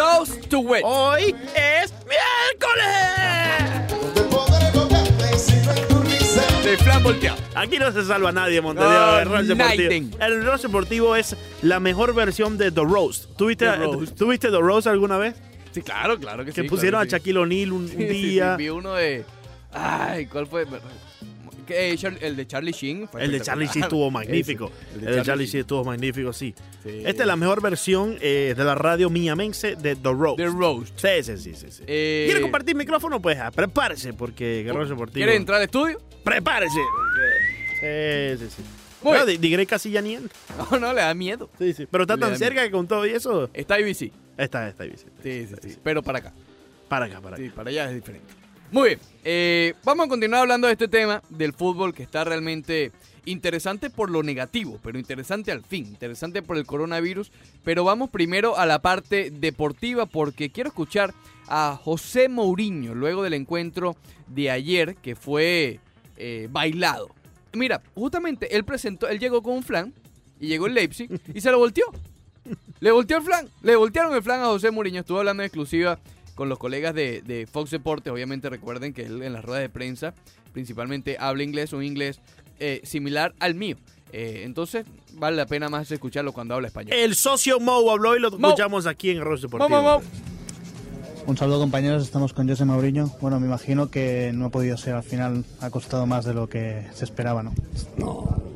Toast to Wet. Hoy es miércoles. De flan volteado. Aquí no se salva nadie, Montevideo. Oh, el Rush Deportivo. El Rush Deportivo es la mejor versión de The Roast. ¿Tuviste The Roast. ¿tuviste The Roast alguna vez? Sí, claro, claro que, Que sí. pusieron claro a que. Shaquille O'Neal un, un Sí, sí, día. sí, vi uno de. Ay, ¿cuál fue? Que, eh, el de Charlie Sheen. fue El de Charlie espectacular. estuvo magnífico. Ese, el de Charlie sí estuvo magnífico, sí. Sí. Esta es la mejor versión eh, de la radio miamense de The Roast. The Roast. Sí, sí, sí, sí. Eh, ¿Quiere compartir micrófono? Pues ah, prepárese, porque Guerrero Deportivo. ¿Quiere entrar al estudio? Prepárese. porque- Sí, sí, sí. Muy Digrey casi ya ni entra. No, no, le da miedo. Sí, sí. Pero está Le tan cerca que con todo y eso. Está IBC. Está, está ahí. Sí, sí, sí. Pero para acá. Para acá, para acá. Sí, para allá es diferente. Muy bien. eh, vamos a continuar hablando de este tema del fútbol que está realmente interesante por lo negativo, pero interesante al fin. Interesante por el coronavirus. Pero vamos primero a la parte deportiva porque quiero escuchar a José Mourinho luego del encuentro de ayer que fue eh, bailado. Mira, justamente él presentó, él llegó con un flan y llegó el Leipzig y se lo volteó. Le volteó el flan, le voltearon el flan a José Mourinho. Estuvo hablando en exclusiva con los colegas de, de Fox Deportes. Obviamente recuerden que él en las ruedas de prensa principalmente habla inglés, un inglés eh, similar al mío. Eh, entonces vale la pena más escucharlo cuando habla español. El socio Mo habló y lo Mo. escuchamos aquí en Guerrero Deportivo. Vamos, vamos. Un saludo compañeros, estamos con José Mauriño. Bueno, me imagino que no ha podido ser al final, ha costado más de lo que se esperaba, ¿no? No,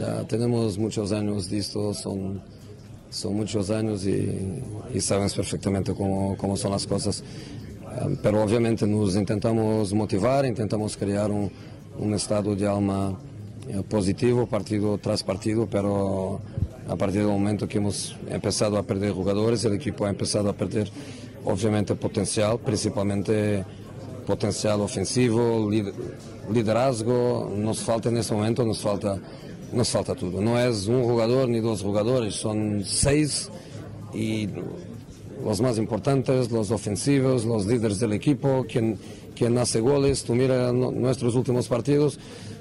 ya tenemos muchos años esto, son, son muchos años y, y sabemos perfectamente cómo, cómo son las cosas. Um, pero obviamente nos intentamos motivar, intentamos crear un, un estado de alma eh, positivo partido tras partido, pero a partir del momento que hemos empezado a perder jugadores, el equipo ha empezado a perder obviamente potencial, principalmente potencial ofensivo, lid- liderazgo, nos falta en ese momento, nos falta, nos falta todo. No es un jugador ni dos jugadores, son seis y los más importantes, los ofensivos, los líderes del equipo, quien, quien hace goles. Tú mira no- nuestros últimos partidos,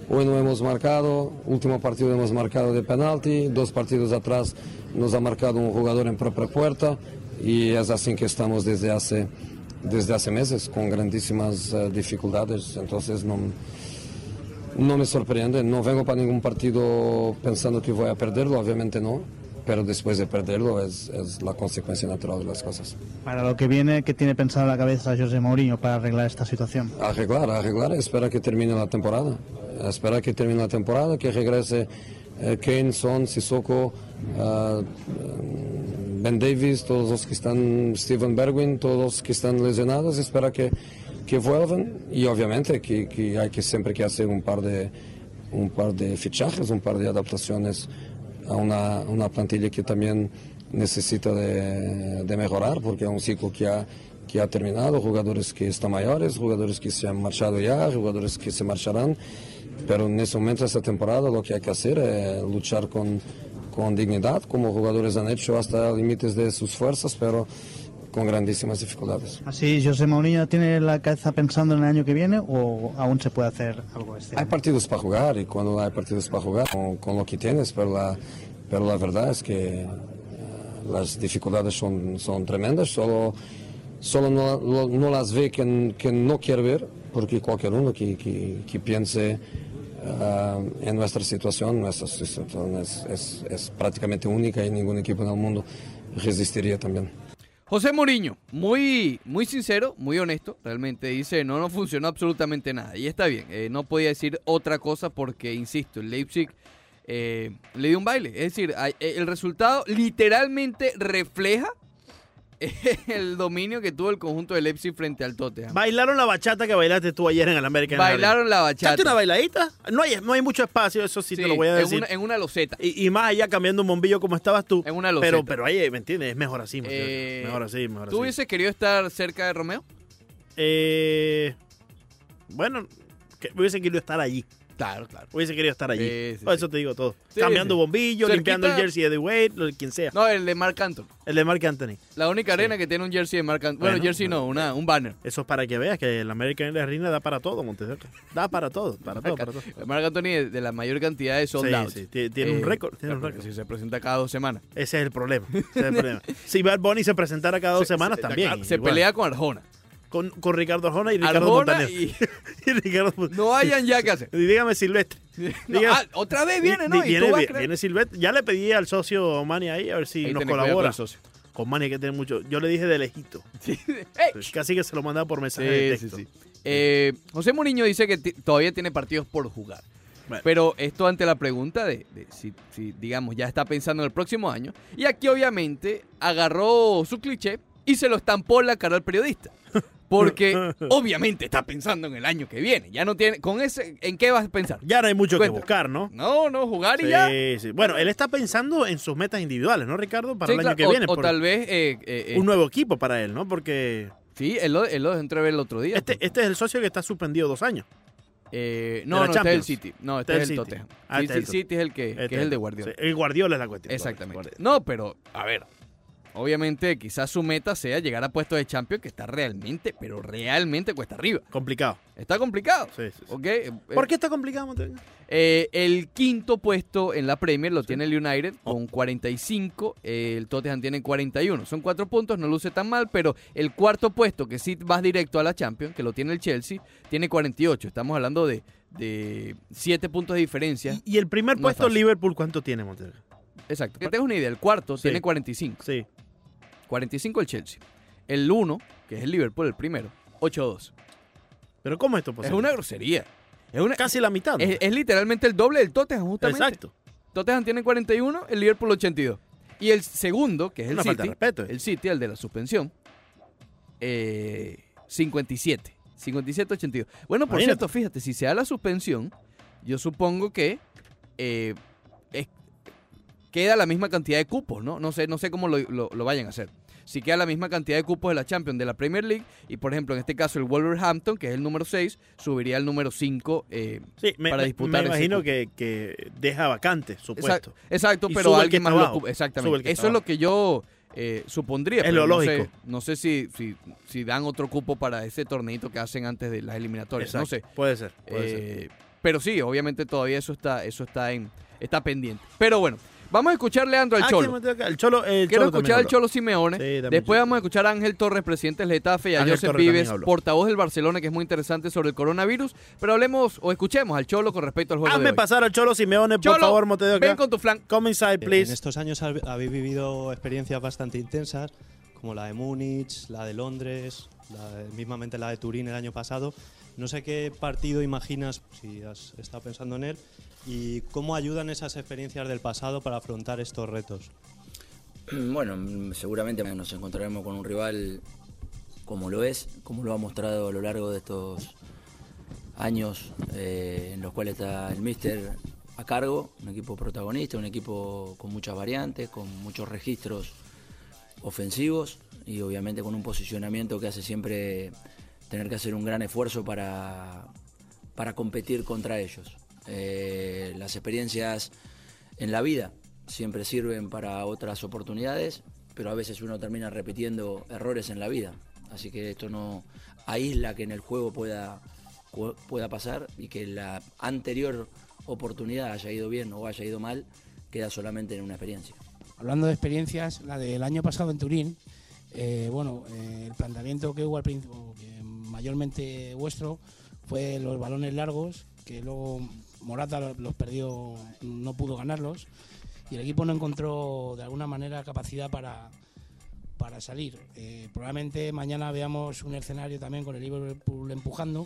hoy no hemos marcado, último partido hemos marcado de penalti, dos partidos atrás nos ha marcado un jugador en propia puerta y es así que estamos desde hace, desde hace meses con grandísimas eh, dificultades. Entonces no, no me sorprende, no vengo para ningún partido pensando que voy a perderlo, obviamente no, pero después de perderlo es, es la consecuencia natural de las cosas. Para lo que viene, ¿qué tiene pensado en la cabeza José Mourinho para arreglar esta situación? Arreglar, arreglar, espera que termine la temporada, espera que termine la temporada, que regrese eh, Kane, Son, Sissoko, eh, Ben Davis, todos los que están, Steven Bergwin, todos los que están lesionados, espera que, que vuelvan y obviamente que, que hay que siempre que hacer par de un par de fichajes, un par de adaptaciones a una, una plantilla que también necesita de, de mejorar porque es un ciclo que ha, que ha terminado, jugadores que están mayores, jugadores que se han marchado ya, jugadores que se marcharán, pero en ese momento, esta temporada, lo que hay que hacer es luchar con, con dignidad, como jugadores han hecho hasta límites de sus fuerzas, pero con grandísimas dificultades. Así, José Mourinho tiene la cabeza pensando en el año que viene o aún se puede hacer algo este Hay año? partidos para jugar y cuando hay partidos para jugar con, con lo que tienes, pero la, pero la verdad es que eh, las dificultades son, son tremendas, solo, solo no, no- no las ve quien, quien no quiere ver, porque cualquier uno que, que, que piense eh, en nuestra situación, nuestra situación es, es, es prácticamente única y ningún equipo en el mundo resistiría también. José Mourinho, muy, muy sincero, muy honesto, realmente dice, no, no funcionó absolutamente nada. Y está bien, eh, no podía decir otra cosa porque, insisto, el Leipzig eh, le dio un baile. Es decir, eh, el resultado literalmente refleja el dominio que tuvo el conjunto de Leipzig frente al Tottenham. Bailaron la bachata que bailaste tú ayer en el American Bailaron la Arena. ¿Echaste bachata. una bailadita? No hay, no hay mucho espacio, eso sí, te lo voy a en decir. una- en una loseta. Y, y más allá cambiando un bombillo como estabas tú. En una loseta. pero, pero ahí, ¿me entiendes? Es mejor así. muchacho. Eh, mejor así, mejor ¿Tú así. hubieses querido estar cerca de Romeo? Eh, bueno, que hubiese querido estar allí. Claro, claro. Hubiese querido estar allí. Sí, eso te digo todo. Cambiando sí. bombillos, limpiando el jersey de Wade, lo- quien sea. No, el de Mark Anthony. El de Mark Anthony. La única arena que tiene un jersey de Mark Anthony. Bueno, Bueno, jersey no, una, un banner. Eso es para que veas que el American Arena da para todo, Montevideo. Da para todo, para todo, para todo. Mark Anthony de, de la mayor cantidad de sold out. sí, tiene- tiene un récord, tiene un récord. Si se presenta cada dos semanas. Ese es el problema. ese es el problema. Si Bad Bunny se presentara cada dos Se- semanas se- también. Se igual. pelea con Arjona. Con, con Ricardo Arjona y Ricardo Arjona Montaner. y Y Ricardo no hayan ya que hacer. Dígame Silvestre. No, ah, otra vez viene, ¿no? Y viene, tú vas Silvestre. Ya le pedí al socio Manny ahí a ver si Ahí nos con colabora. el socio. Con Manny hay que tener mucho. Yo le dije de lejito. Casi que se lo mandaba por mensaje de Sí, texto. sí. Eh, José Mourinho dice que todavía tiene partidos por jugar. Bueno. Pero esto ante la pregunta de, de si, si, digamos, ya está pensando en el próximo año. Y aquí, obviamente, agarró su cliché y se lo estampó en la cara al periodista. Porque, obviamente, está pensando en el año que viene. Ya no tiene. ¿Con ese, ¿En qué vas a pensar? Ya no hay mucho que buscar, ¿no? No, no, jugar y Sí, ya. sí. Bueno, él está pensando en sus metas individuales, ¿no, Ricardo? Para Sí, el año claro, que o- viene. O, por- tal vez. eh, eh, eh, un nuevo equipo para él, ¿no? Porque Sí, él lo, él lo dejó entrever el otro día. este, este es el socio que está suspendido dos años. Eh, no, no, este es el Champions. City. No, este, Este es el. Tottenham. Ah, Sí, este sí. City es el que, que Este es el de Guardiola. Sí, el Guardiola es la cuestión. Exactamente. No, pero, a ver. Obviamente, quizás su meta sea llegar a puestos de Champions, que está realmente, pero realmente cuesta arriba. Complicado. Está complicado. Sí, sí, sí. ¿ok? Eh, ¿Por qué está complicado, Montevideo? eh, el quinto puesto en la Premier lo tiene el United Oh. con 45. eh, el Tottenham tiene 41. Son cuatro puntos, no luce tan mal, pero el cuarto puesto, que sí vas directo a la Champions, que lo tiene el Chelsea, tiene 48. Estamos hablando de, de siete puntos de diferencia. Y, y el primer No puesto. Liverpool, ¿cuánto tiene, Montevideo? Exacto. Que tengas una idea, el cuarto tiene 45. Sí. 45 el Chelsea. El 1, que es el Liverpool, el primero, 8-2. Pero ¿cómo es esto Es posible? una grosería. Es, una, Casi la mitad. ¿no? es, es literalmente el doble del Tottenham, justamente. Exacto. Tottenham tiene 41, el Liverpool 82. Y el segundo, que es el Una de City, respeto. el City, el de la suspensión, eh, 57. 57-82. Bueno, por Imagínate. cierto, fíjate, si se da la suspensión, yo supongo que eh, es- queda la misma cantidad de cupos, ¿no? No sé, no sé cómo lo, lo- lo vayan a hacer. Si queda la misma cantidad de cupos de la Champions, de la Premier League, y por ejemplo, en este caso el Wolverhampton, que es el número 6, subiría al número 5. eh, Sí, me, para me- disputar me imagino que, que deja vacante su Exacto, exacto pero alguien más lo ocupa. Exactamente. Eso es lo que yo eh, supondría. Es pero lo no lógico. Sé, no sé si, si, si dan otro cupo para ese torneito que hacen antes de las eliminatorias. No sé. Puede ser. puede ser. Eh, pero sí, obviamente todavía eso está, eso está en, está pendiente. Pero bueno, vamos a escuchar Leandro al Ah, Cholo. El Cholo. El Quiero Cholo escuchar al. Cholo Simeone. Sí, Después vamos a escuchar a Ángel Torres, presidente del Getafe, y a Ángel Torres también Vives, portavoz del Barcelona, que es muy interesante sobre el coronavirus. Pero hablemos o escuchemos al Cholo con respecto al juego de Hazme hoy. pasar al Cholo Simeone, por Cholo, favor, Montevideo. ven con tu flan. Come inside, En please. estos años hab- habéis vivido experiencias bastante intensas, como la de Múnich, la de Londres, la de- mismamente la de Turín el año pasado. No sé qué partido imaginas, si has estado pensando en él, y cómo ayudan esas experiencias del pasado para afrontar estos retos. Bueno, seguramente nos encontraremos con un rival como lo es, como lo ha mostrado a lo largo de estos años eh, en los cuales está el Mister a cargo, un equipo protagonista, un equipo con muchas variantes, con muchos registros ofensivos y obviamente con un posicionamiento que hace siempre tener que hacer un gran esfuerzo para, para competir contra ellos. Eh, las experiencias en la vida siempre sirven para otras oportunidades, pero a veces uno termina repitiendo errores en la vida. Así que esto no aísla que en el juego pueda, pu- pueda pasar y que la anterior oportunidad haya ido bien o haya ido mal, queda solamente en una experiencia. Hablando de experiencias, la del año pasado en Turín, eh, bueno, eh, el planteamiento que hubo al principio, mayormente vuestro, fue los balones largos, que luego Morata lo- los perdió, no pudo ganarlos, y el equipo no encontró de alguna manera capacidad para, para salir. Eh, probablemente mañana veamos un escenario también con el Liverpool empujando.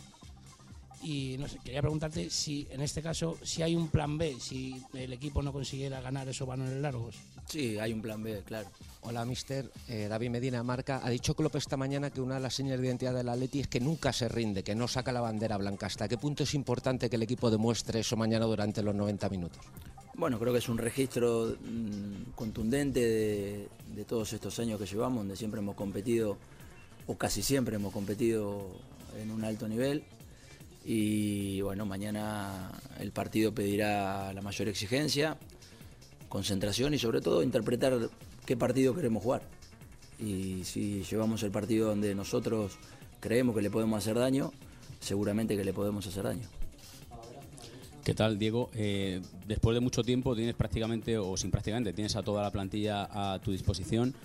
Y no sé, quería preguntarte si en este caso si hay un plan B, si el equipo no consiguiera ganar esos balones largos. Sí, hay un plan B, claro. Hola, mister. Eh, David Medina Marca. Ha dicho Klopp esta mañana que una de las señas de identidad del Atleti es que nunca se rinde, que no saca la bandera blanca. ¿Hasta qué punto es importante que el equipo demuestre eso mañana durante los 90 minutos? Bueno, creo que es un registro mm, contundente de, de todos estos años que llevamos, donde siempre hemos competido, o casi siempre hemos competido en un alto nivel. Y bueno, mañana el partido pedirá la mayor exigencia, concentración y sobre todo interpretar qué partido queremos jugar. Y si llevamos el partido donde nosotros creemos que le podemos hacer daño, seguramente que le podemos hacer daño. ¿Qué tal, Diego? Eh, después de mucho tiempo tienes prácticamente, o sin prácticamente, tienes a toda la plantilla a tu disposición.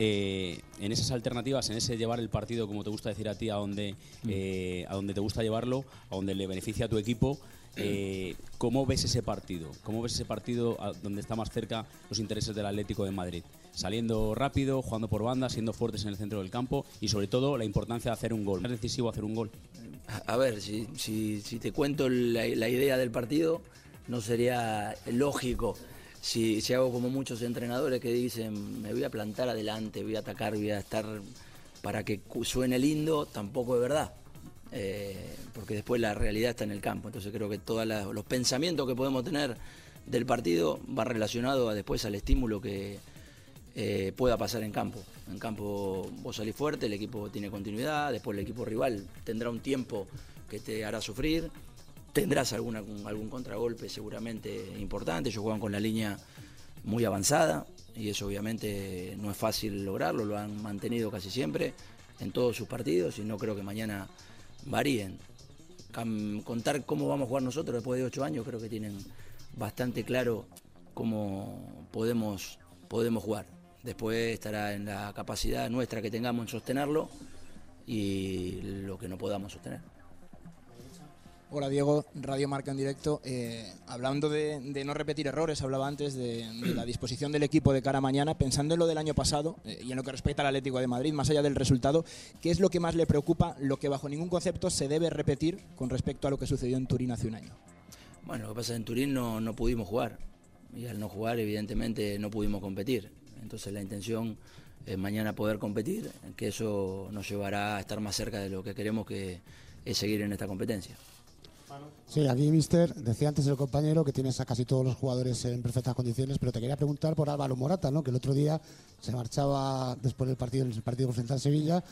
Eh, en esas alternativas, en ese llevar el partido, como te gusta decir a ti, a donde, eh, a donde te gusta llevarlo, a donde le beneficia a tu equipo, eh, ¿cómo ves ese partido? ¿Cómo ves ese partido donde está más cerca los intereses del Atlético de Madrid? Saliendo rápido, jugando por banda, siendo fuertes en el centro del campo y sobre todo la importancia de hacer un gol. ¿Es decisivo hacer un gol? A ver, si, si, si te cuento la, la idea del partido, no sería lógico si, si, hago como muchos entrenadores que dicen me voy a plantar adelante, voy a atacar, voy a estar para que suene lindo, tampoco es verdad. Eh, porque después la realidad está en el campo. Entonces creo que todos los pensamientos que podemos tener del partido va relacionado a después al estímulo que eh, pueda pasar en campo. En campo vos salís fuerte, el equipo tiene continuidad, después el equipo rival tendrá un tiempo que te hará sufrir tendrás alguna, algún contragolpe seguramente importante. Ellos juegan con la línea muy avanzada y eso obviamente no es fácil lograrlo, lo han mantenido casi siempre en todos sus partidos y no creo que mañana varíen. Contar cómo vamos a jugar nosotros después de ocho años creo que tienen bastante claro cómo podemos, podemos jugar. Después estará en la capacidad nuestra que tengamos en sostenerlo y lo que no podamos sostener. Hola Diego, Radio Marca en directo. Eh, hablando de, no repetir errores, hablaba antes de, de, la disposición del equipo de cara a mañana, pensando en lo del año pasado eh, y en lo que respecta al Atlético de Madrid, más allá del resultado, ¿qué es lo que más le preocupa, lo que bajo ningún concepto se debe repetir con respecto a lo que sucedió en Turín hace un año? Bueno, lo que pasa es que en Turín no, no pudimos jugar y al no jugar evidentemente no pudimos competir. Entonces la intención es mañana poder competir, que eso nos llevará a estar más cerca de lo que queremos que es seguir en esta competencia. Sí, aquí, mister, decía antes el compañero que tienes a casi todos los jugadores en perfectas condiciones, pero te quería preguntar por Álvaro Morata, ¿no? que el otro día se marchaba después del partido, el partido frente al Sevilla,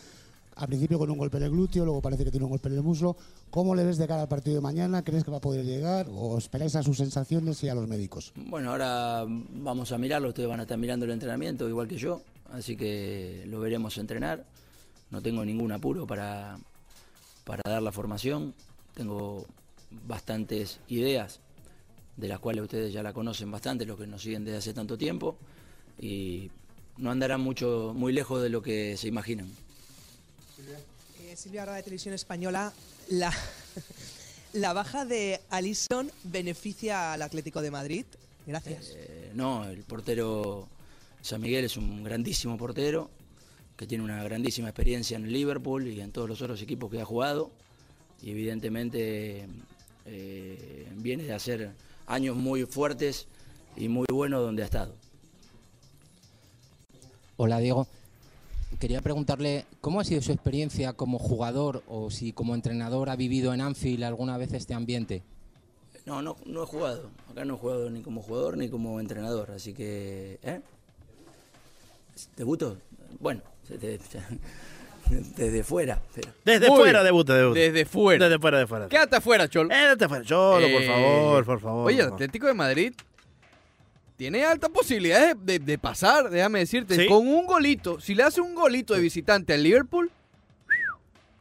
al principio con un golpe en el glúteo, luego parece que tiene un golpe en el muslo. ¿Cómo le ves de cara al partido de mañana? ¿Crees que va a poder llegar? ¿O esperáis a sus sensaciones y a los médicos? Bueno, ahora vamos a mirarlo, ustedes van a estar mirando el entrenamiento igual que yo, así que lo veremos entrenar. No tengo ningún apuro para, para dar la formación. Tengo bastantes ideas, de las cuales ustedes ya la conocen bastante, los que nos siguen desde hace tanto tiempo, y no andarán mucho, muy lejos de lo que se imaginan. Eh, Silvia, ahora de Televisión Española, la, la baja de Alison beneficia al Atlético de Madrid. Gracias. Eh, no, el portero San Miguel es un grandísimo portero que tiene una grandísima experiencia en Liverpool y en todos los otros equipos que ha jugado. Y evidentemente eh, viene de hacer años muy fuertes y muy buenos donde ha estado. Hola Diego, quería preguntarle cómo ha sido su experiencia como jugador o si como entrenador ha vivido en Anfield alguna vez este ambiente. No, no, no he jugado. Acá no he jugado ni como jugador ni como entrenador, así que... ¿eh? ¿Debuto? Bueno, desde fuera. Pero... Desde Muy fuera bien. debuta, debuta. Desde fuera. Desde fuera, de fuera. Quédate afuera, Cholo. Eh, desde fuera, Cholo, por Eh, favor, por favor. Oye, el. Atlético de Madrid tiene altas posibilidades de, de pasar, déjame decirte. Sí. Con un golito, si le hace un golito de visitante al Liverpool,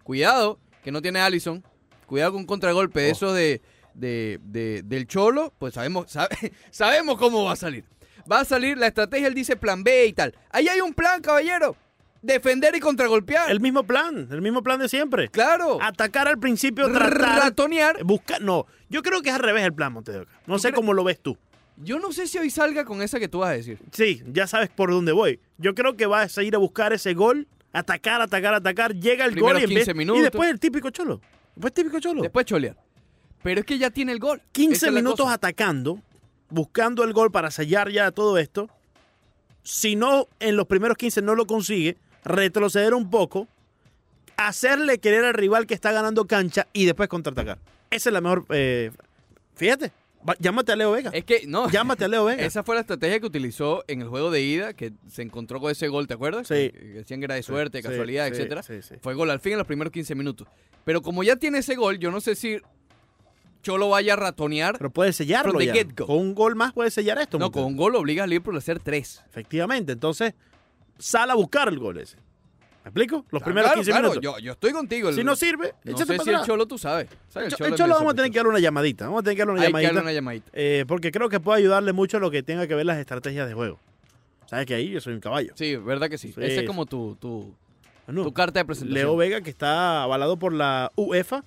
cuidado, que no tiene Allison. Cuidado con un contragolpe Oh. de eso de, de- de- del Cholo, pues sabemos, sabe- sabemos cómo va a salir. Va a salir, la estrategia, él dice plan B y tal. Ahí hay un plan, caballero. Defender y contragolpear. El mismo plan, el mismo plan de siempre. Claro. Atacar al principio, tratar. Ratonear. Buscar. No, yo creo que es al revés el plan, Montedoca. No ¿Tú sé cómo lo ves tú. Yo no sé si hoy salga con esa que tú vas a decir. Sí, ya sabes por dónde voy. Yo creo que vas a ir a buscar ese gol, atacar, atacar, atacar, llega el Primeros gol y, en 15 vez- minutos. y después el típico cholo. Después típico cholo. Después cholear. Pero es que ya tiene el gol. 15 Esa es la minutos atacando, buscando el gol para sellar ya todo esto. Si no, en los primeros 15 no lo consigue, retroceder un poco, hacerle querer al rival que está ganando cancha y después contraatacar. Esa es la mejor. eh, fíjate, Va- llámate a Leo Vega. Es que, no. Llámate a Leo Vega. Esa fue la estrategia que utilizó en el juego de ida, que se encontró con ese gol, ¿te acuerdas? Sí. Que, que decían que era de suerte, sí, casualidad, sí, etcétera. sí, sí. Fue gol al fin en los primeros 15 minutos. Pero como ya tiene ese gol, yo no sé si Cholo vaya a ratonear. Pero puede sellarlo ya. Con un gol más puede sellar esto. No, Montero. con un gol obliga al Liverpool a hacer tres. Efectivamente. Entonces, sal a buscar el gol ese. ¿Me explico? Los Ah, primeros claro, 15 claro, minutos. Yo, yo estoy contigo. el- Si no sirve, no échate sé para si el. Cholo tú sabes. ¿Sabes? El, Cholo vamos a tener que darle una llamadita. Vamos a tener que darle una Hay que darle llamadita. una llamadita. eh, porque creo que puede ayudarle mucho a lo que tenga que ver las estrategias de juego. ¿Sabes que ahí yo soy un caballo? Sí, verdad que sí. Sí. Esa es como tu, tu, Bueno, tu carta de presentación. Leo Vega, que está avalado por la UEFA.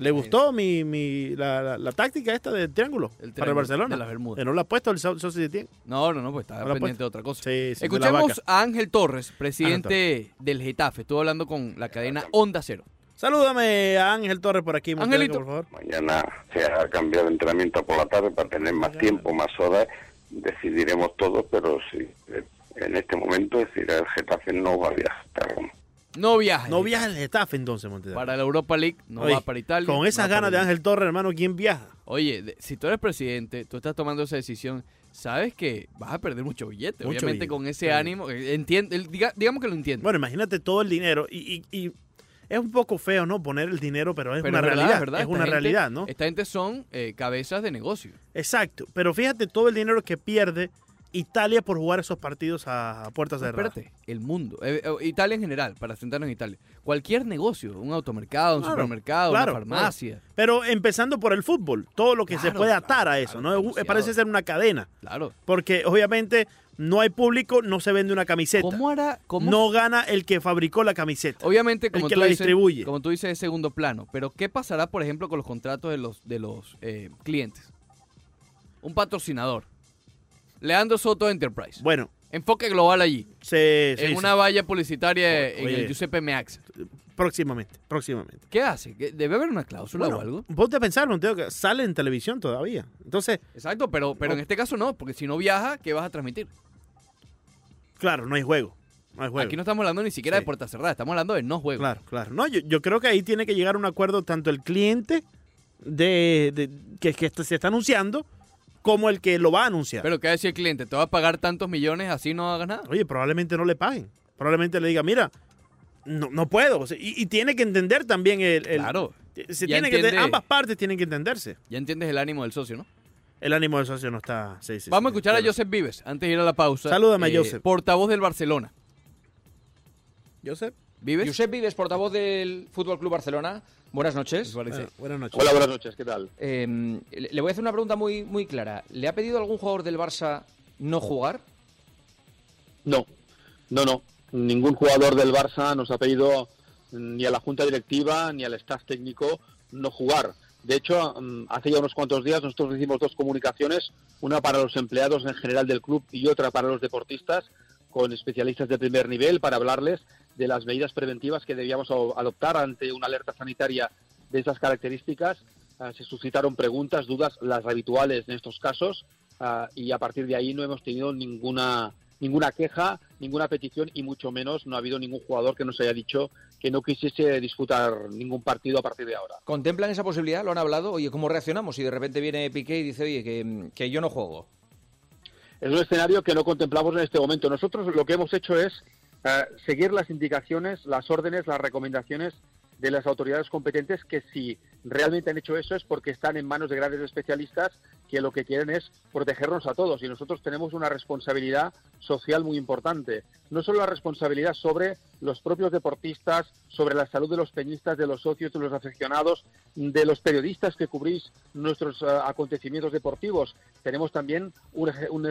¿Le gustó mi, mi, la, la- la táctica esta del triángulo, para el Barcelona? de las Bermudas. No lo ha puesto el Etienne. No, no, no, pues está No pendiente de otra cosa. Sí, sí, la Escuchemos a Ángel Torres, presidente del Getafe. Estuvo hablando con la cadena Onda Cero. Salúdame a Ángel Torres por aquí, Angelito. por favor. Mañana se ha cambiado de entrenamiento por la tarde para tener más tiempo, más horas. Decidiremos todo, pero sí, en este momento, es decir, el Getafe no va a viajar. No viaja. No viaja el Getafe entonces, Montenegro. Para la Europa League, no Oye, va para Italia. Con esas ganas de el- Ángel Torres, hermano, ¿quién viaja? Oye, de- si tú eres presidente, tú estás tomando esa decisión, sabes que vas a perder mucho billete. Mucho Obviamente billete, con ese sí. ánimo, eh, entiende, diga- digamos que lo entiende. Bueno, imagínate todo el dinero y, y- y es un poco feo, ¿no? Poner el dinero, pero es Pero una verdad, realidad. es verdad, Es esta una gente- realidad, ¿no? Esta gente son eh, cabezas de negocio. Exacto. Pero fíjate todo el dinero que pierde Italia por jugar esos partidos a, puertas cerradas. espérate, el mundo, eh, eh, Italia en general, para sentarnos en Italia. Cualquier negocio, un automercado, un Claro, supermercado, claro, una farmacia. claro. Pero empezando por el fútbol, todo lo que se puede atar a eso, ¿no? demasiado. Parece ser una cadena. Claro. Porque obviamente no hay público, no se vende una camiseta. ¿Cómo hará? cómo- No gana el que fabricó la camiseta. Obviamente, como el que tú la dices, distribuye. como tú dices, es segundo plano. Pero ¿qué pasará, por ejemplo, con los contratos de los, de los eh, clientes? Un patrocinador. Leandro Soto Enterprise. Bueno. Enfoque global allí. Se, en una valla publicitaria en el Giuseppe Meazza. Próximamente, próximamente. ¿Qué hace? ¿Qué- ¿Debe haber una cláusula Bueno, o algo? Ponte a pensar, Monteo, que sale en televisión todavía. Entonces, Exacto, pero, pero en este caso no, porque si no viaja, ¿qué vas a transmitir? claro, no hay juego. No hay juego. Aquí no estamos hablando ni siquiera Sí. de puertas cerradas, estamos hablando de no juego. Claro, claro. No, yo, yo creo que ahí tiene que llegar a un acuerdo tanto el cliente de, de- que, se está anunciando como el que lo va a anunciar. Pero ¿qué va a decir el cliente? ¿Te va a pagar tantos millones así no hagas nada? Oye, probablemente no le paguen. Probablemente le diga, mira, no, no puedo. O sea, y, y tiene que entender también el... el- Claro. Se tiene que, entiende- ambas partes tienen que entenderse. Ya entiendes el ánimo del socio, ¿no? El ánimo del socio no está... sí, sí, Vamos a escuchar a. Joseph Vives antes de ir a la pausa. Eh, Salúdame a Joseph. Portavoz del Barcelona. Joseph. ¿Vives? Josep Vives, portavoz del Fútbol Club Barcelona. Buenas noches. Bueno, buenas noches. Hola, buenas noches, ¿qué tal? Eh, le le voy a hacer una pregunta muy, muy clara. ¿Le ha pedido algún jugador del Barça no jugar? No, no, no. Ningún jugador del Barça nos ha pedido mm, ni a la junta directiva ni al staff técnico no jugar. De hecho, mm, hace ya unos cuantos días nosotros hicimos dos comunicaciones, una para los empleados en general del club y otra para los deportistas, con especialistas de primer nivel para hablarles de las medidas preventivas que debíamos adoptar ante una alerta sanitaria de esas características. Ah, se suscitaron preguntas, dudas, las habituales en estos casos, ah, y a partir de ahí no hemos tenido ninguna ninguna queja, ninguna petición y mucho menos no ha habido ningún jugador que nos haya dicho que no quisiese disputar ningún partido a partir de ahora. ¿Contemplan esa posibilidad? ¿Lo han hablado? Oye, ¿cómo reaccionamos si de repente viene Piqué y dice, oye, que, que yo no juego? Es un escenario que no contemplamos en este momento. Nosotros lo que hemos hecho es eh, seguir las indicaciones, las órdenes, las recomendaciones de las autoridades competentes que si realmente han hecho eso es porque están en manos de grandes especialistas que lo que quieren es protegernos a todos y nosotros tenemos una responsabilidad social muy importante. No solo la responsabilidad sobre los propios deportistas, sobre la salud de los peñistas, de los socios, de los aficionados, de los periodistas que cubrís nuestros eh, acontecimientos deportivos. Tenemos también un, un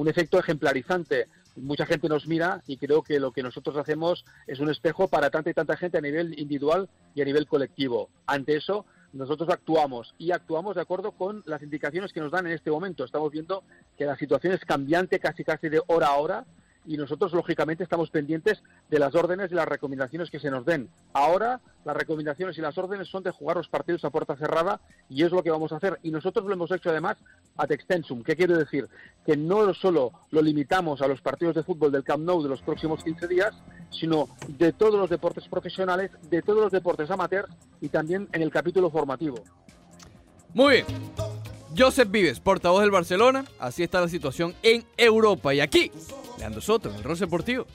un efecto ejemplarizante. Mucha gente nos mira y creo que lo que nosotros hacemos es un espejo para tanta y tanta gente a nivel individual y a nivel colectivo. Ante eso, nosotros actuamos y actuamos de acuerdo con las indicaciones que nos dan en este momento. Estamos viendo que la situación es cambiante casi casi de hora a hora y nosotros lógicamente estamos pendientes de las órdenes y las recomendaciones que se nos den. Ahora las recomendaciones y las órdenes son de jugar los partidos a puerta cerrada y es lo que vamos a hacer. Y nosotros lo hemos hecho además ad extensum. ¿Qué quiere decir? Que no solo lo limitamos a los partidos de fútbol del Camp Nou de los próximos 15 días, sino de todos los deportes profesionales, de todos los deportes amateurs y también en el capítulo formativo. Muy bien. Joseph Vives, portavoz del Barcelona. Así está la situación en Europa. Y aquí, Leandro Soto, en el Ross Deportivo.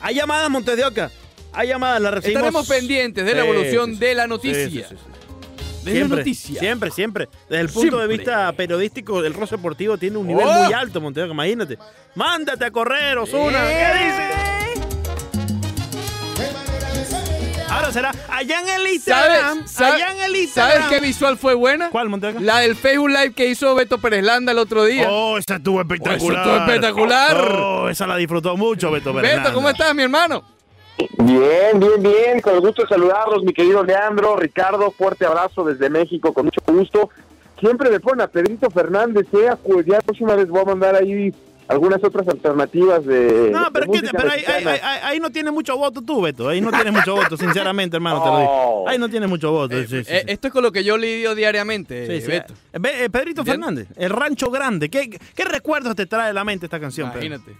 Hay llamadas, Montes de Oca. Hay llamadas, la recibimos. Estaremos pendientes de la Sí, evolución sí, sí. de la noticia. De la Siempre, noticia. Siempre, siempre. Desde el punto de vista periodístico, el Ross Deportivo tiene un nivel ¡Oh! muy alto, Montes de Oca. Imagínate. Mándate a correr, Osuna. ¿Qué dices? Será allá en el Instagram. ¿Sabes, allá en el Instagram. ¿Sabes qué visual fue buena? ¿Cuál, Monteca? La del Facebook Live que hizo Beto Pérez Landa el otro día. Oh, esa estuvo espectacular. Oh, esa estuvo espectacular. Oh, esa la disfrutó mucho, Beto Beto, Fernández. ¿cómo estás, mi hermano? Bien, bien, bien, con el gusto de saludarlos, mi querido Leandro, Ricardo, fuerte abrazo desde México, con mucho gusto. Siempre me ponen a Pedrito Fernández, ¿eh? Pues ya la próxima vez voy a mandar ahí algunas otras alternativas de. No, pero, de es que- música pero ahí, ahí- ahí- ahí no tiene mucho voto tú, Beto. Ahí no tienes mucho voto, sinceramente, hermano, te lo digo. Ahí no tienes mucho voto. sí, Eh, esto es con lo que yo lidio diariamente, sí, sí. Beto. Eh, Ve- eh, Pedrito Bien. Fernández, el rancho grande. ¿Qué, ¿Qué recuerdos te trae a la mente esta canción, Pedro? Imagínate.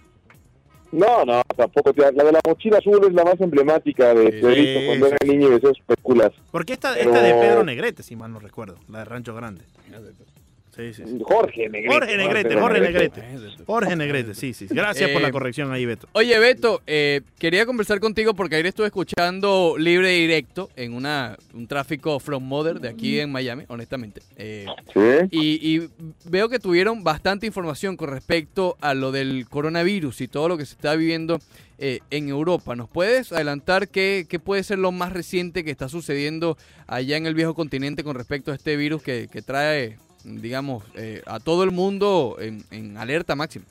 No, no, tampoco. La de la mochila azul es la más emblemática de Pedrito cuando era niño y de esos especulas. Porque esta, Pero- esta de Pedro Negrete, si mal no recuerdo, la de Rancho Grande. Sí, sí, sí. Jorge Negrete. Jorge Negrete, Jorge Negrete. Jorge Negrete, sí, sí. Gracias por Eh, la corrección ahí, Beto. Oye, Beto, eh, quería conversar contigo porque ayer estuve escuchando libre y directo en una, un tráfico from Mother de aquí en Miami, honestamente. Eh, y, y veo que tuvieron bastante información con respecto a lo del coronavirus y todo lo que se está viviendo eh, en Europa. ¿Nos puedes adelantar qué, qué puede ser lo más reciente que está sucediendo allá en el viejo continente con respecto a este virus que, que trae, digamos, eh, a todo el mundo en, alerta máxima?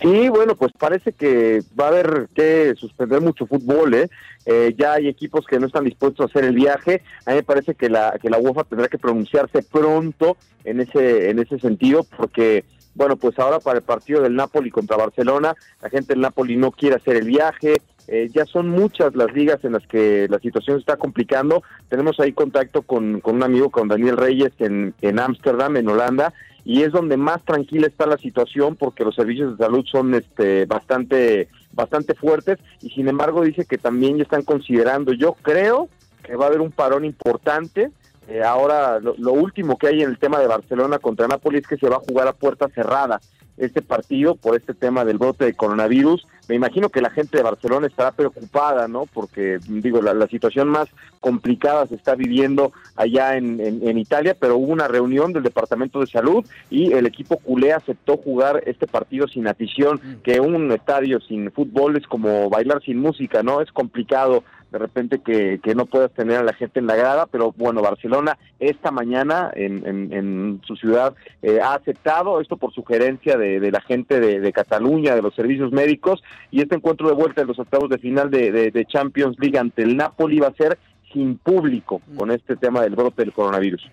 Sí, bueno, pues parece que va a haber que suspender mucho fútbol, ¿eh? Eh, ya hay equipos que no están dispuestos a hacer el viaje. A mí me parece que la, que la UEFA tendrá que pronunciarse pronto en ese, en ese sentido, porque, bueno, pues ahora para el partido del Napoli contra Barcelona, la gente del Napoli no quiere hacer el viaje. Eh, ya son muchas las ligas en las que la situación se está complicando. Tenemos ahí contacto con, un amigo, con Daniel Reyes, en Ámsterdam, en Holanda, y es donde más tranquila está la situación porque los servicios de salud son este bastante bastante fuertes y sin embargo dice que también ya están considerando yo creo que va a haber un parón importante Eh, ahora lo, lo último que hay en el tema de Barcelona contra Napoli es que se va a jugar a puerta cerrada este partido por este tema del brote de coronavirus. Me imagino que la gente de Barcelona estará preocupada, ¿no? Porque, digo, la, la situación más complicada se está viviendo allá en, en- en Italia, pero hubo una reunión del Departamento de Salud y el equipo culé aceptó jugar este partido sin afición, que un estadio sin fútbol es como bailar sin música, ¿no? Es complicado de repente que, que no puedas tener a la gente en la grada, pero bueno, Barcelona esta mañana en, en- en su ciudad eh, ha aceptado esto por sugerencia de, de la gente de, de Cataluña, de los servicios médicos, y este encuentro de vuelta en los octavos de final de, de- de Champions League ante el Napoli va a ser sin público con este tema del brote del coronavirus.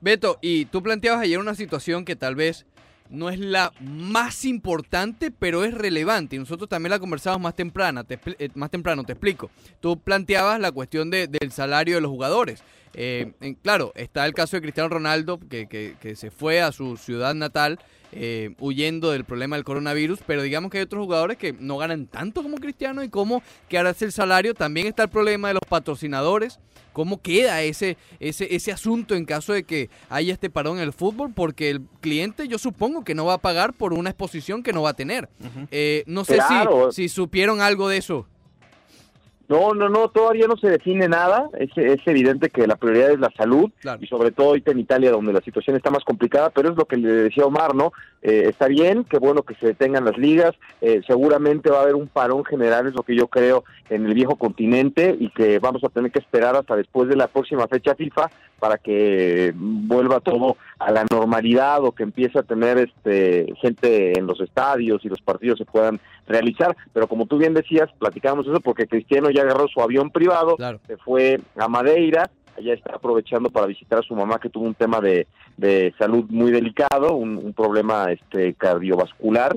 Beto, y tú planteabas ayer una situación que tal vez no es la más importante, pero es relevante. Y nosotros también la conversamos más temprana, te eh, más temprano, te explico. Tú planteabas la cuestión de- del salario de los jugadores. Eh, en- claro, está el caso de Cristiano Ronaldo, que, que- que se fue a su ciudad natal eh, huyendo del problema del coronavirus, pero digamos que hay otros jugadores que no ganan tanto como Cristiano y cómo quedarse el salario. También está el problema de los patrocinadores. ¿Cómo queda ese, ese, ese asunto en caso de que haya este parón en el fútbol? Porque el cliente yo supongo que no va a pagar por una exposición que no va a tener. Eh, no sé Claro. si, si supieron algo de eso. No, no, no, todavía no se define nada. Es, es evidente que la prioridad es la salud y sobre todo ahorita en Italia donde la situación está más complicada, pero es lo que le decía Omar, ¿no? Eh, está bien, qué bueno que se detengan las ligas, eh, seguramente va a haber un parón general, es lo que yo creo, en el viejo continente y que vamos a tener que esperar hasta después de la próxima fecha FIFA para que vuelva todo a la normalidad o que empiece a tener este gente en los estadios y los partidos se puedan realizar. Pero como tú bien decías, platicábamos eso porque Cristiano ya agarró su avión privado, se fue a Madeira, allá está aprovechando para visitar a su mamá que tuvo un tema de, de salud muy delicado, un, un problema este cardiovascular,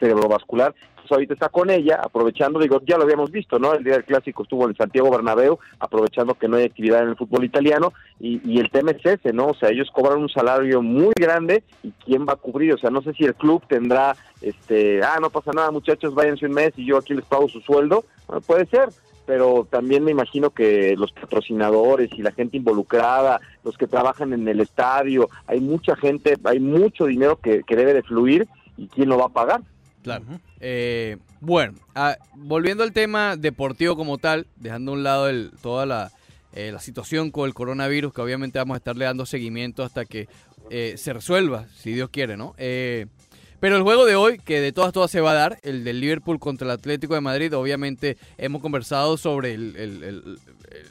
cerebrovascular. Entonces ahorita está con ella, aprovechando, digo, ya lo habíamos visto, ¿no? El día del clásico estuvo en Santiago Bernabéu, aprovechando que no hay actividad en el fútbol italiano, y, el tema es ese, ¿no? O sea, ellos cobran un salario muy grande, y ¿quién va a cubrir? O sea, no sé si el club tendrá, este, ah, no pasa nada, muchachos, váyanse un mes y yo aquí les pago su sueldo. Puede ser, pero también me imagino que los patrocinadores y la gente involucrada, los que trabajan en el estadio, hay mucha gente, hay mucho dinero que, que debe de fluir y quién lo va a pagar. Claro. Eh, bueno, ah, volviendo al tema deportivo como tal, dejando a un lado el, toda la, eh, la situación con el coronavirus, que obviamente vamos a estarle dando seguimiento hasta que eh, se resuelva, si Dios quiere, ¿no? Pero el juego de hoy, que de todas todas se va a dar, el del Liverpool contra el Atlético de Madrid, obviamente hemos conversado sobre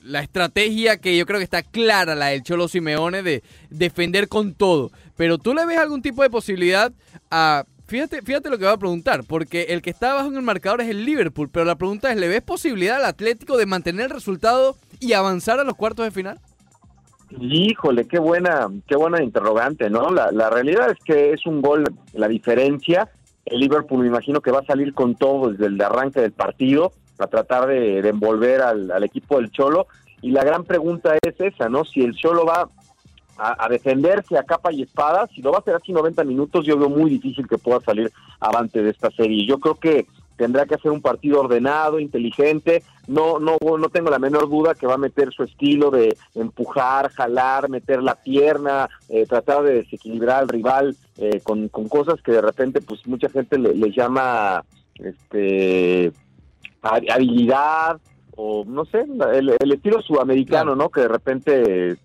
la estrategia que yo creo que está clara, la del Cholo Simeone, de defender con todo. Pero tú le ves algún tipo de posibilidad a... Fíjate, fíjate lo que voy a preguntar, porque el que está abajo en el marcador es el Liverpool, pero la pregunta es, ¿le ves posibilidad al Atlético de mantener el resultado y avanzar a los cuartos de final? Híjole, qué buena, qué buena interrogante, ¿no? La, la realidad es que es un gol la diferencia. El Liverpool me imagino que va a salir con todo desde el arranque del partido a tratar de, de envolver al, al equipo del Cholo. Y la gran pregunta es esa, ¿no? Si el Cholo va a, a defenderse a capa y espada, si lo va a hacer así 90 minutos, yo veo muy difícil que pueda salir avante de esta serie. Yo creo que tendrá que hacer un partido ordenado, inteligente. No, no, no tengo la menor duda que va a meter su estilo de empujar, jalar, meter la pierna, eh, tratar de desequilibrar al rival eh, con, con cosas que de repente, pues mucha gente le, le llama, este, ha- habilidad o no sé, el, el estilo sudamericano, ¿no? Que de repente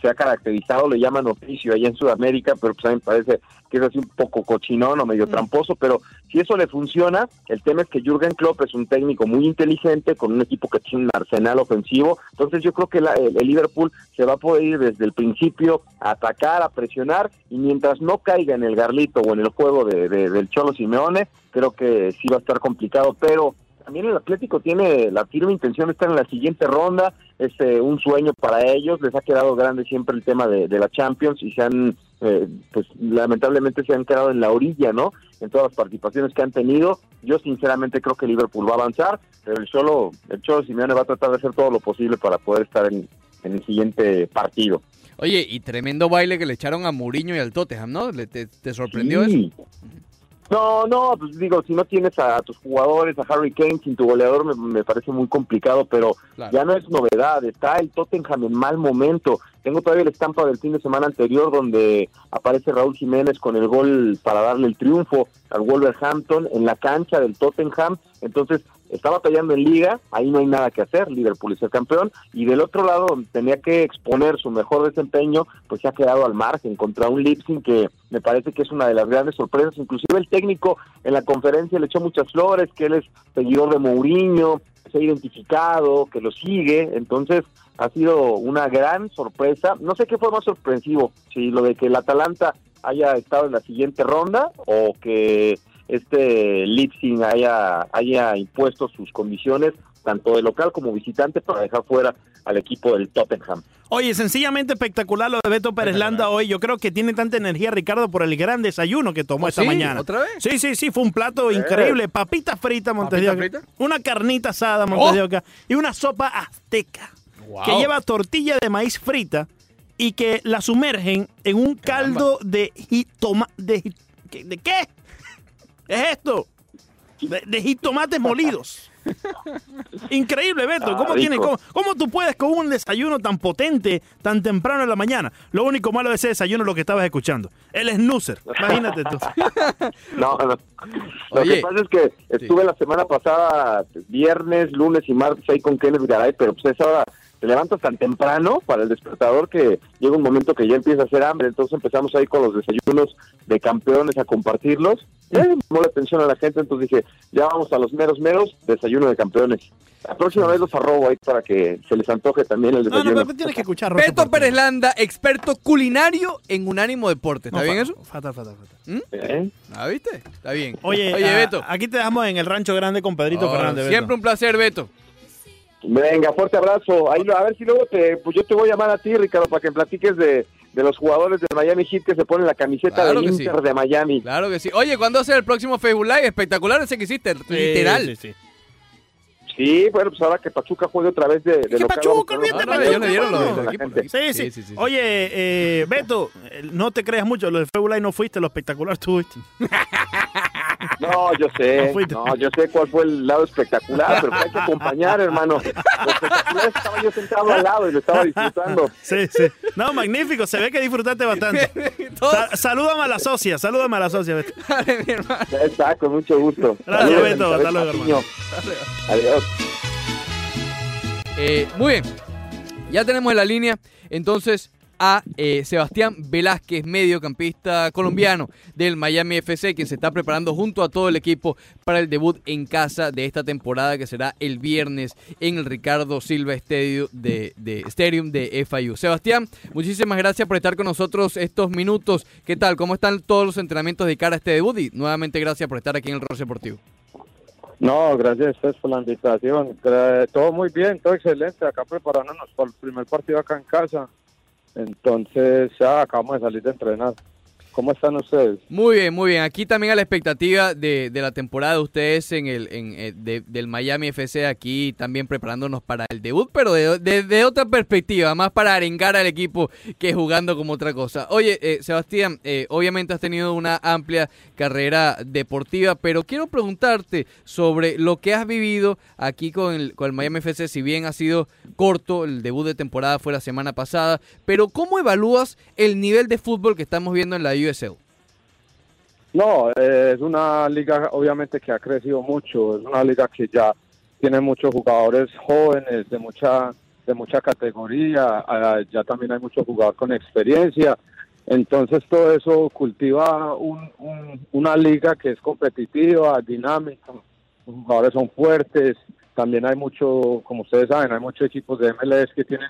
se ha caracterizado, le llaman oficio allá en Sudamérica, pero pues a mí me parece que es así un poco cochinón o medio tramposo, pero si eso le funciona, el tema es que Jürgen Klopp es un técnico muy inteligente, con un equipo que tiene un arsenal ofensivo, entonces yo creo que la- el, el Liverpool se va a poder ir desde el principio a atacar, a presionar, y mientras no caiga en el garlito o en el juego de, de- del Cholo Simeone, creo que sí va a estar complicado, pero también el Atlético tiene la firme intención de estar en la siguiente ronda, es eh, un sueño para ellos, les ha quedado grande siempre el tema de, de la Champions y se han, eh, pues lamentablemente se han quedado en la orilla, ¿no? En todas las participaciones que han tenido. Yo sinceramente creo que Liverpool va a avanzar, pero el Cholo, el Cholo Simeone va a tratar de hacer todo lo posible para poder estar en, en el siguiente partido. Oye, y tremendo baile que le echaron a Mourinho y al Tottenham, ¿no? ¿Le- ¿Te, te sorprendió Sí. eso? No, no, pues digo, si no tienes a, tus jugadores, a Harry Kane sin tu goleador, me, me parece muy complicado, pero Claro. ya no es novedad. Está el Tottenham en mal momento. Tengo todavía la estampa del fin de semana anterior donde aparece Raúl Jiménez con el gol para darle el triunfo al Wolverhampton en la cancha del Tottenham. Entonces, estaba batallando en liga, ahí no hay nada que hacer, Liverpool es el campeón, y del otro lado, donde tenía que exponer su mejor desempeño, pues se ha quedado al margen contra un Leipzig que me parece que es una de las grandes sorpresas, inclusive el técnico en la conferencia le echó muchas flores, que él es seguidor de Mourinho, se ha identificado, que lo sigue, entonces ha sido una gran sorpresa, no sé qué fue más sorpresivo, si lo de que el Atalanta haya estado en la siguiente ronda o que este Leipzig haya, haya impuesto sus condiciones tanto de local como visitante para dejar fuera al equipo del Tottenham. Oye, sencillamente espectacular lo de Beto Pérez Landa hoy. Yo creo que tiene tanta energía, Ricardo, por el gran desayuno que tomó ¿Oh, esta sí? mañana. ¿Otra vez? Sí, sí, sí, fue un plato increíble. Papita frita, Montes de Oca, frita? Una carnita asada, Montes de Oca, y una sopa azteca Wow. que lleva tortilla de maíz frita y que la sumergen en un caldo de jitoma... De, ¿qué- ¿De qué? ¿Es esto? De, de jitomates molidos. Increíble, Beto. Ah, ¿Cómo, tiene, cómo, cómo tú puedes con un desayuno tan potente, tan temprano en la mañana? Lo único malo de ese desayuno es lo que estabas escuchando. El snoozer. Imagínate tú. No, no. Lo Oye. que pasa es que estuve la semana pasada, viernes, lunes y martes ahí con Kenneth Garay, pero pues esa hora te levantas tan temprano para el despertador que llega un momento que ya empieza a hacer hambre, entonces empezamos ahí con los desayunos de campeones a compartirlos. Eh, llamó la atención a la gente, entonces dije, ya vamos a los meros meros, desayuno de campeones. La próxima vez los arrobo ahí para que se les antoje también el No, no, desayuno. pero tienes que escuchar. Beto Pérez Landa, experto culinario en Unánimo Deporte. ¿Está No, bien fa- eso? Fatal, fatal, fatal. ¿Mm? ¿Eh? Ah, ¿viste? Está bien. Oye, Oye ah, Beto. aquí te dejamos en el Rancho Grande con Pedrito Oh, Fernández. Beto. siempre un placer, Beto. Venga, fuerte abrazo. Ahí, a ver si luego te, pues yo te voy a llamar a ti, Ricardo, para que platiques de, de los jugadores de Miami Heat que se ponen la camiseta Claro del que sí. Inter de Miami. Claro que sí. Oye, ¿cuándo hace el próximo Facebook Live? Espectacular ese que hiciste, literal. Sí, sí, sí. Sí, bueno, pues ahora que Pachuca juegue otra vez de, de local, Pachuca, olvídate, Pachuca, dieron los- los equipos Sí, sí. Oye, eh, Beto, eh, no te creas mucho, lo de Facebook Live no fuiste, lo espectacular estuviste. No, yo sé, no, yo sé cuál fue el lado espectacular, pero hay que acompañar, hermano. Lo espectacular estaba yo sentado al lado y lo estaba disfrutando. Sí, sí. No, magnífico, se ve que disfrutaste bastante. Sa- salúdame a la socia, salúdame a la socia. Beto. Ya está, con mucho gusto. Gracias, Saludos, Beto, hasta luego, Patiño. Adiós. Eh, muy bien. Ya tenemos en la línea entonces a eh, Sebastián Velázquez, mediocampista colombiano del Miami FC, quien se está preparando junto a todo el equipo para el debut en casa de esta temporada que será el viernes en el Ricardo Silva Stadium de, de, de FIU. Sebastián, muchísimas gracias por estar con nosotros estos minutos. ¿Qué tal? ¿Cómo están todos los entrenamientos de cara a este debut? Y nuevamente gracias por estar aquí en el Rol Deportivo. No, gracias a ustedes por la invitación. Todo muy bien, todo excelente. Acá preparándonos para el primer partido acá en casa. Entonces, ya acabamos de salir de entrenar. ¿Cómo están ustedes? Muy bien, muy bien. Aquí también a la expectativa de, de la temporada de ustedes en el en, eh, de- del Miami FC, aquí también preparándonos para el debut, pero de, de- de otra perspectiva, más para arengar al equipo que jugando como otra cosa. Oye, eh, Sebastián, eh, obviamente has tenido una amplia carrera deportiva, pero quiero preguntarte sobre lo que has vivido aquí con el, con el Miami FC, si bien ha sido corto, el debut de temporada fue la semana pasada, pero ¿cómo evalúas el nivel de fútbol que estamos viendo en la USL? No, es una liga obviamente que ha crecido mucho. Es una liga que ya tiene muchos jugadores jóvenes de mucha de mucha categoría. ah, ya también hay muchos jugadores con experiencia. Entonces todo eso cultiva un- una liga que es competitiva, dinámica. Los jugadores son fuertes. También hay mucho, como ustedes saben, hay muchos equipos de MLS que tienen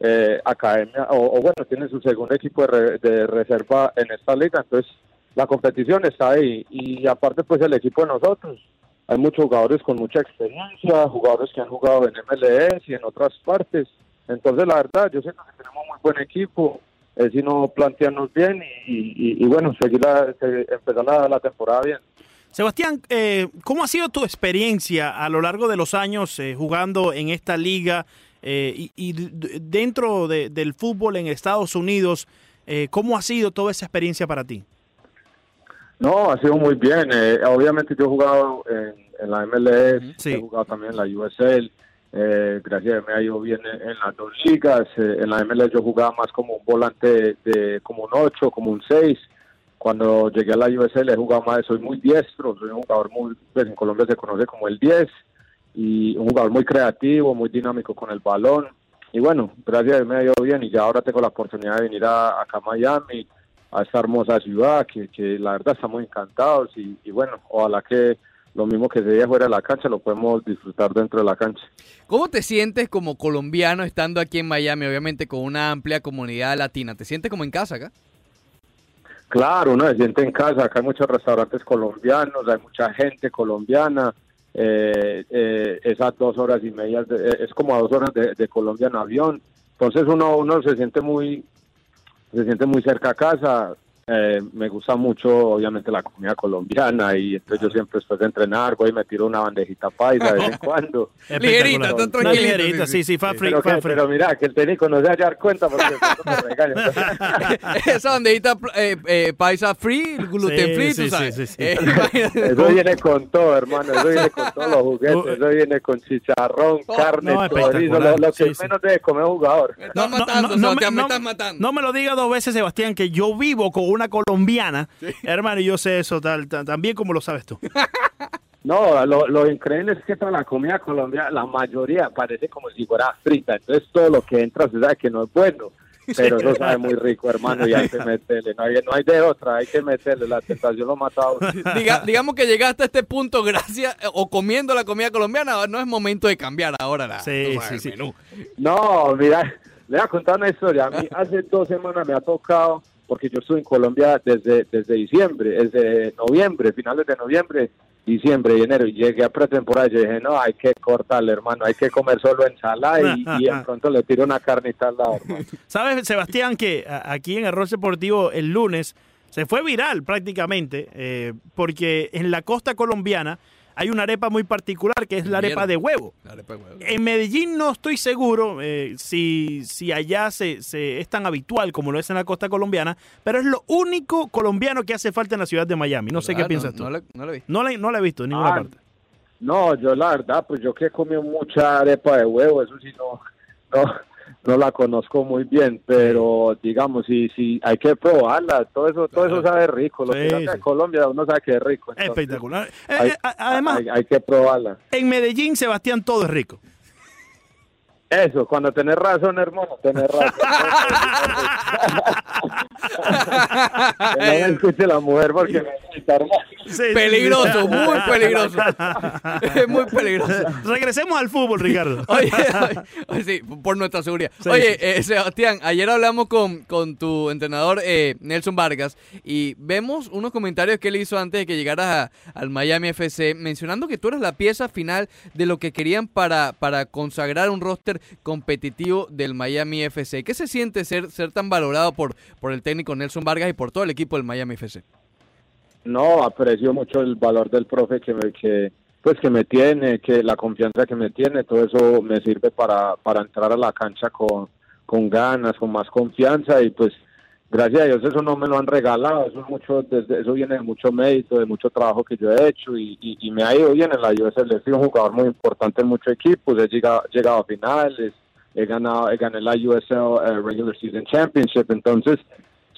eh, academia o, bueno, tienen su segundo equipo de, re- reserva en esta liga. Entonces la competición está ahí y aparte pues el equipo de nosotros. Hay muchos jugadores con mucha experiencia, jugadores que han jugado en MLS y en otras partes. Entonces la verdad, yo siento que tenemos muy buen equipo, es sino plantearnos bien y, y- bueno, seguir la, empezar la, la temporada bien. Sebastián, eh, ¿cómo ha sido tu experiencia a lo largo de los años eh, jugando en esta liga eh, y, y dentro de- del fútbol en Estados Unidos? eh, ¿Cómo ha sido toda esa experiencia para ti? No, ha sido muy bien. eh, obviamente yo he jugado en, en la MLS, he jugado también en la USL. eh, gracias a Dios me ha ido bien en, en las dos ligas. eh, en la MLS yo jugaba más como un volante de como un 8, como un 6. Cuando llegué a la USL he jugado más, soy muy diestro, soy un jugador muy, pues en Colombia se conoce como el 10 y un jugador muy creativo, muy dinámico con el balón. Y bueno, gracias a Dios me ha ido bien y ya ahora tengo la oportunidad de venir a, acá a Miami, a esta hermosa ciudad, que, que la verdad estamos encantados y, y bueno, ojalá que lo mismo que se veía fuera de la cancha lo podemos disfrutar dentro de la cancha. ¿Cómo te sientes como colombiano estando aquí en Miami, obviamente con una amplia comunidad latina? ¿Te sientes como en casa acá? Claro, uno se siente en casa, acá hay muchos restaurantes colombianos, hay mucha gente colombiana, eh, eh, esas dos horas y media, de- eh, es como a dos horas de, de Colombia en avión, entonces uno, uno se siente muy, se siente muy cerca a casa, eh, me gusta mucho obviamente la comida colombiana y entonces yo siempre después de entrenar voy y me tiro una bandejita paisa de vez en cuando. Ligerita, Una ligerita, sí, sí, fat free, pero, que- pero mira, que el técnico no se haya dar cuenta porque me regaña. Esa bandejita eh, eh, paisa free, gluten Sí, free, sí, tú sabes. sí, sí, sí. Eh. Eso viene con todo, hermano. Eso viene con todos los juguetes. Eso viene con chicharrón, carne, no, chorizo, lo, lo que Sí, sí. menos debe comer un jugador. estás matando, Sebastián, me estás matando. No me lo diga dos veces, Sebastián, que yo vivo con una colombiana, hermano, y yo sé eso tal, tan bien como lo sabes tú. No, lo, lo increíble es que toda la comida colombiana, la mayoría parece como si fuera frita. Entonces todo lo que entra se sabe que no es bueno. Pero eso sabe muy rico, hermano, y hay que meterle. No hay, no hay de otra, hay que meterle. La tentación lo mata. Diga- digamos que llegaste a este punto gracias eh, o comiendo la comida colombiana, no es momento de cambiar ahora la, tú sabes, el menú. No, mira, le voy a contar una historia. A mí hace dos semanas me ha tocado, porque yo estuve en Colombia desde, desde diciembre, desde noviembre, finales de noviembre, diciembre y enero, y llegué a pretemporada y yo dije, no, hay que cortarle, hermano, hay que comer solo ensalada y, y de pronto le tiro una carnita al lado, hermano. ¿Sabes, Sebastián, que aquí en Arroz Deportivo el lunes se fue viral prácticamente, eh, porque en la costa colombiana hay una arepa muy particular que es la arepa de huevo. La arepa de huevo. En Medellín no estoy seguro eh, si, si allá se, se- es tan habitual como lo es en la costa colombiana, pero es lo único colombiano que hace falta en la ciudad de Miami. No sé Ah, qué no- piensas tú. no la- no la vi. No la, no la he visto en ninguna Ah, parte. No, yo la verdad, pues yo que he comido mucha arepa de huevo, eso sí no, no, no la conozco muy bien, pero digamos, sí, sí, hay que probarla, todo eso, todo eso sabe rico, lo Sí, que sabe de sí. Colombia uno sabe que es rico. entonces, Espectacular. Eh, hay- eh, además, hay, hay que probarla. en Medellín, Sebastián, todo es rico. Eso, cuando tenés razón, hermano, tenés razón. que no me escuche la mujer porque me va a Peligroso, muy peligroso. Es muy peligroso. Regresemos al fútbol, Ricardo. Oye, sí, por nuestra seguridad. Oye, eh, Sebastián, ayer hablamos con, con tu entrenador eh, Nelson Vargas y vemos unos comentarios que él hizo antes de que llegaras a- al Miami FC, mencionando que tú eras la pieza final de lo que querían para, para consagrar un roster competitivo del Miami FC. ¿Qué se siente ser, ser tan valorado por, por el técnico Nelson Vargas y por todo el equipo del Miami FC? No, aprecio mucho el valor del profe que me, que, pues que me tiene, que la confianza que me tiene, todo eso me sirve para, para entrar a la cancha con, con ganas, con más confianza. Y pues gracias a Dios eso no me lo han regalado, eso es mucho, desde, eso viene de mucho mérito, de mucho trabajo que yo he hecho. Y, y, y me ha ido bien en la USL, he sido un jugador muy importante en muchos equipos, he llegado, llegado a finales, he ganado, he gané la USL eh, Regular Season Championship, entonces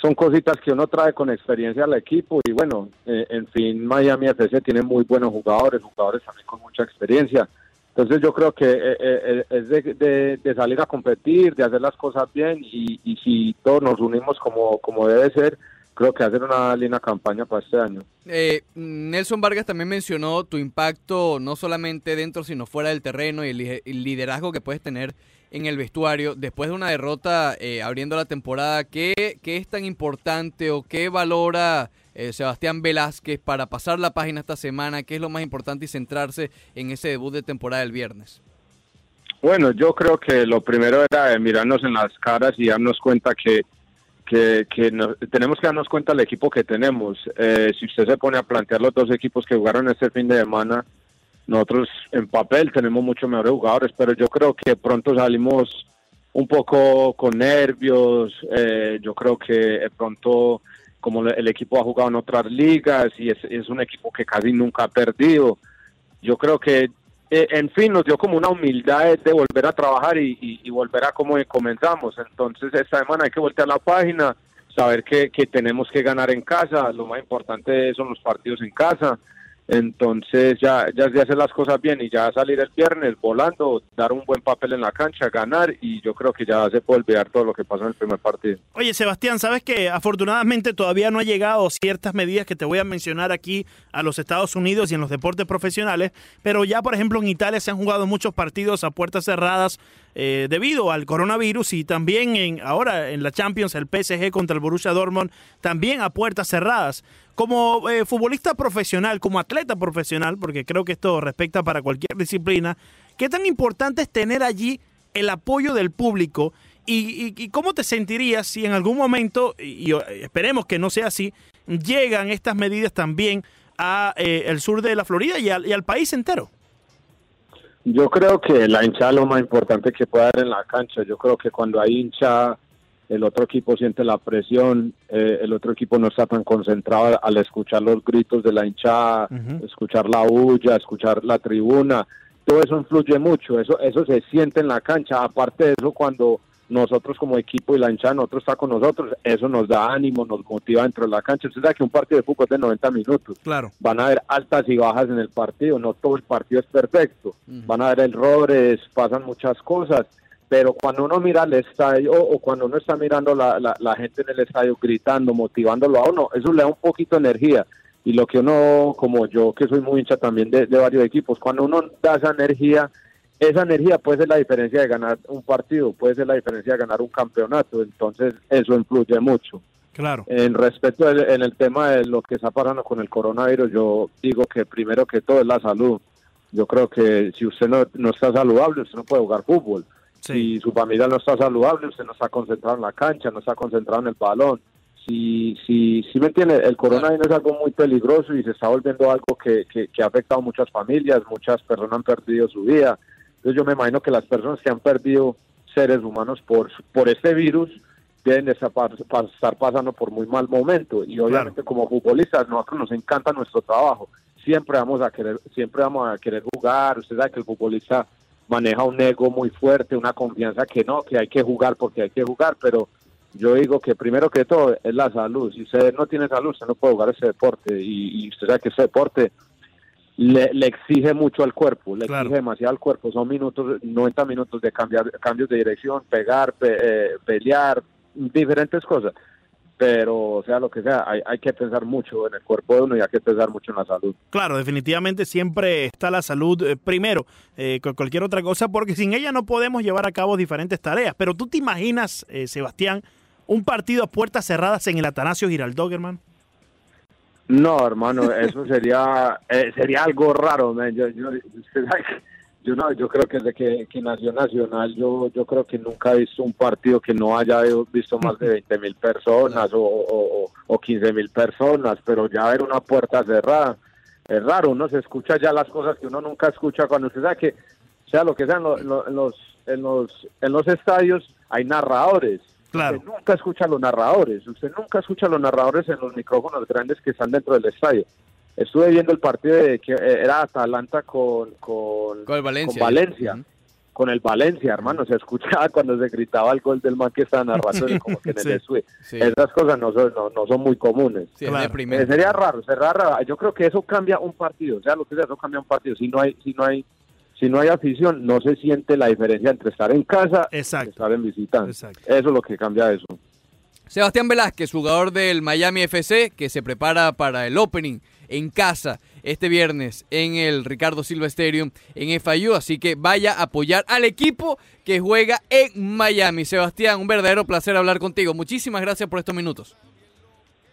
son cositas que uno trae con experiencia al equipo y bueno, eh, en fin, Miami FC tiene muy buenos jugadores, jugadores también con mucha experiencia. Entonces yo creo que eh, eh, es de, de- de salir a competir, de hacer las cosas bien y, y si todos nos unimos como, como debe ser, creo que hacer una linda campaña para este año. Eh, Nelson Vargas también mencionó tu impacto no solamente dentro, sino fuera del terreno y el, el liderazgo que puedes tener en el vestuario después de una derrota eh, abriendo la temporada. ¿qué, qué es tan importante o qué valora eh, Sebastián Velázquez para pasar la página esta semana? ¿Qué es lo más importante y centrarse en ese debut de temporada del viernes? Bueno, yo creo que lo primero era eh, mirarnos en las caras y darnos cuenta que, que, tenemos que darnos cuenta del equipo que tenemos. Eh, si usted se pone a plantear los dos equipos que jugaron este fin de semana, nosotros en papel tenemos mucho mejores jugadores, pero yo creo que pronto salimos un poco con nervios. eh, yo creo que pronto, como el equipo ha jugado en otras ligas y es, un equipo que casi nunca ha perdido, yo creo que, eh, en fin, nos dio como una humildad de, volver a trabajar y volver a como comenzamos. Entonces, esta semana hay que voltear la página, saber que, que tenemos que ganar en casa. Lo más importante son los partidos en casa. Entonces, ya, ya es de hacer las cosas bien y ya salir el viernes volando, dar un buen papel en la cancha, ganar y yo creo que ya se puede olvidar todo lo que pasó en el primer partido. Oye, Sebastián, sabes que afortunadamente todavía no ha llegado ciertas medidas que te voy a mencionar aquí a los Estados Unidos y en los deportes profesionales, pero ya, por ejemplo, en Italia se han jugado muchos partidos a puertas cerradas eh, debido al coronavirus y también en, ahora en la Champions el PSG contra el Borussia Dortmund también a puertas cerradas. Como eh, futbolista profesional, como atleta profesional, porque creo que esto respecta para cualquier disciplina, ¿qué tan importante es tener allí el apoyo del público ¿Y, y- y cómo te sentirías si en algún momento, y, y esperemos que no sea así, llegan estas medidas también a eh, el sur de la Florida y al país entero? Yo creo que la hinchada es lo más importante que puede haber en la cancha. Yo creo que cuando hay hincha, el otro equipo siente la presión, eh, el otro equipo no está tan concentrado al escuchar los gritos de la hinchada, escuchar la bulla, escuchar la tribuna. Todo eso influye mucho, eso, eso se siente en la cancha. Aparte de eso, cuando nosotros como equipo y la hinchada nosotros está con nosotros, eso nos da ánimo, nos motiva dentro de la cancha. Usted sabe que un partido de fútbol es de 90 minutos. Claro. Van a haber altas y bajas en el partido, no todo el partido es perfecto. Van a haber errores, pasan muchas cosas, pero cuando uno mira el estadio o, o cuando uno está mirando la, la, la gente en el estadio gritando, motivándolo a uno, eso le da un poquito de energía. Y lo que uno, como yo, que soy muy hincha también de, de varios equipos, cuando uno da esa energía, esa energía puede ser la diferencia de ganar un partido, puede ser la diferencia de ganar un campeonato, entonces eso influye mucho. Claro. En respecto del- en el tema de lo que está pasando con el coronavirus, yo digo que primero que todo es la salud. Yo creo que si usted no, no está saludable, usted no puede jugar fútbol. Si su familia no está saludable, usted no está concentrado en la cancha, no está concentrado en el balón. si, si, si me entiende, el coronavirus es algo muy peligroso y se está volviendo algo que, que, que ha afectado a muchas familias, muchas personas han perdido su vida. Entonces yo me imagino que las personas que han perdido seres humanos por, por este virus deben de estar, pas- pas- estar pasando por muy mal momento. Y obviamente como futbolistas nosotros nos encanta nuestro trabajo. Siempre vamos a querer siempre vamos a querer jugar. Usted sabe que el futbolista maneja un ego muy fuerte una confianza que no que hay que jugar porque hay que jugar. Pero yo digo que primero que todo es la salud. Si usted no tiene salud usted no puede jugar ese deporte. Y, y usted sabe que ese deporte le, le exige mucho al cuerpo, le exige demasiado al cuerpo. Son minutos, 90 minutos de cambiar, cambios de dirección, pegar, pe- eh, pelear, diferentes cosas. Pero sea lo que sea, hay, hay que pensar mucho en el cuerpo de uno y hay que pensar mucho en la salud. Claro, definitivamente siempre está la salud eh, primero eh, que cualquier otra cosa, porque sin ella no podemos llevar a cabo diferentes tareas. Pero tú te imaginas, eh, Sebastián, un partido a puertas cerradas en el Atanasio hermano. No, hermano, eso sería eh, sería algo raro. man. Yo, yo, no, yo creo que desde que, nació Nacional, yo yo creo que nunca he visto un partido que no haya visto más de 20 mil personas o, o, o- o 15 mil personas, pero ya ver una puerta cerrada es raro. Uno se escucha ya las cosas que uno nunca escucha cuando usted sabe que, sea lo que sea, en, lo- en lo- en los, en, los, en los estadios hay narradores. Claro. Usted nunca escucha a los narradores, usted nunca escucha a los narradores en los micrófonos grandes que están dentro del estadio. Estuve viendo el partido de que eh, era Atalanta con, con, Con el Valencia. con Valencia. Con el Valencia, hermano, se escuchaba cuando se gritaba el gol del man que estaba narrando y como que en el Sí, desue. sí. Esas cosas no son, no, no son muy comunes. Sí. Eh, sería raro, sería raro. Yo creo que eso cambia un partido, o sea, lo que sea, eso cambia un partido. Si no hay, si no hay, si no hay afición, no se siente la diferencia entre estar en casa y estar en visitante. Eso es lo que cambia eso. Sebastián Velázquez, jugador del Miami FC, que se prepara para el opening en casa este viernes en el Ricardo Silva Stadium en FIU. Así que vaya a apoyar al equipo que juega en Miami. Sebastián, un verdadero placer hablar contigo. Muchísimas gracias por estos minutos.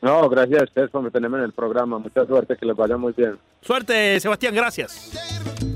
No, gracias a ustedes por tenerme en el programa. Mucha suerte, que les vaya muy bien. Suerte, Sebastián, gracias.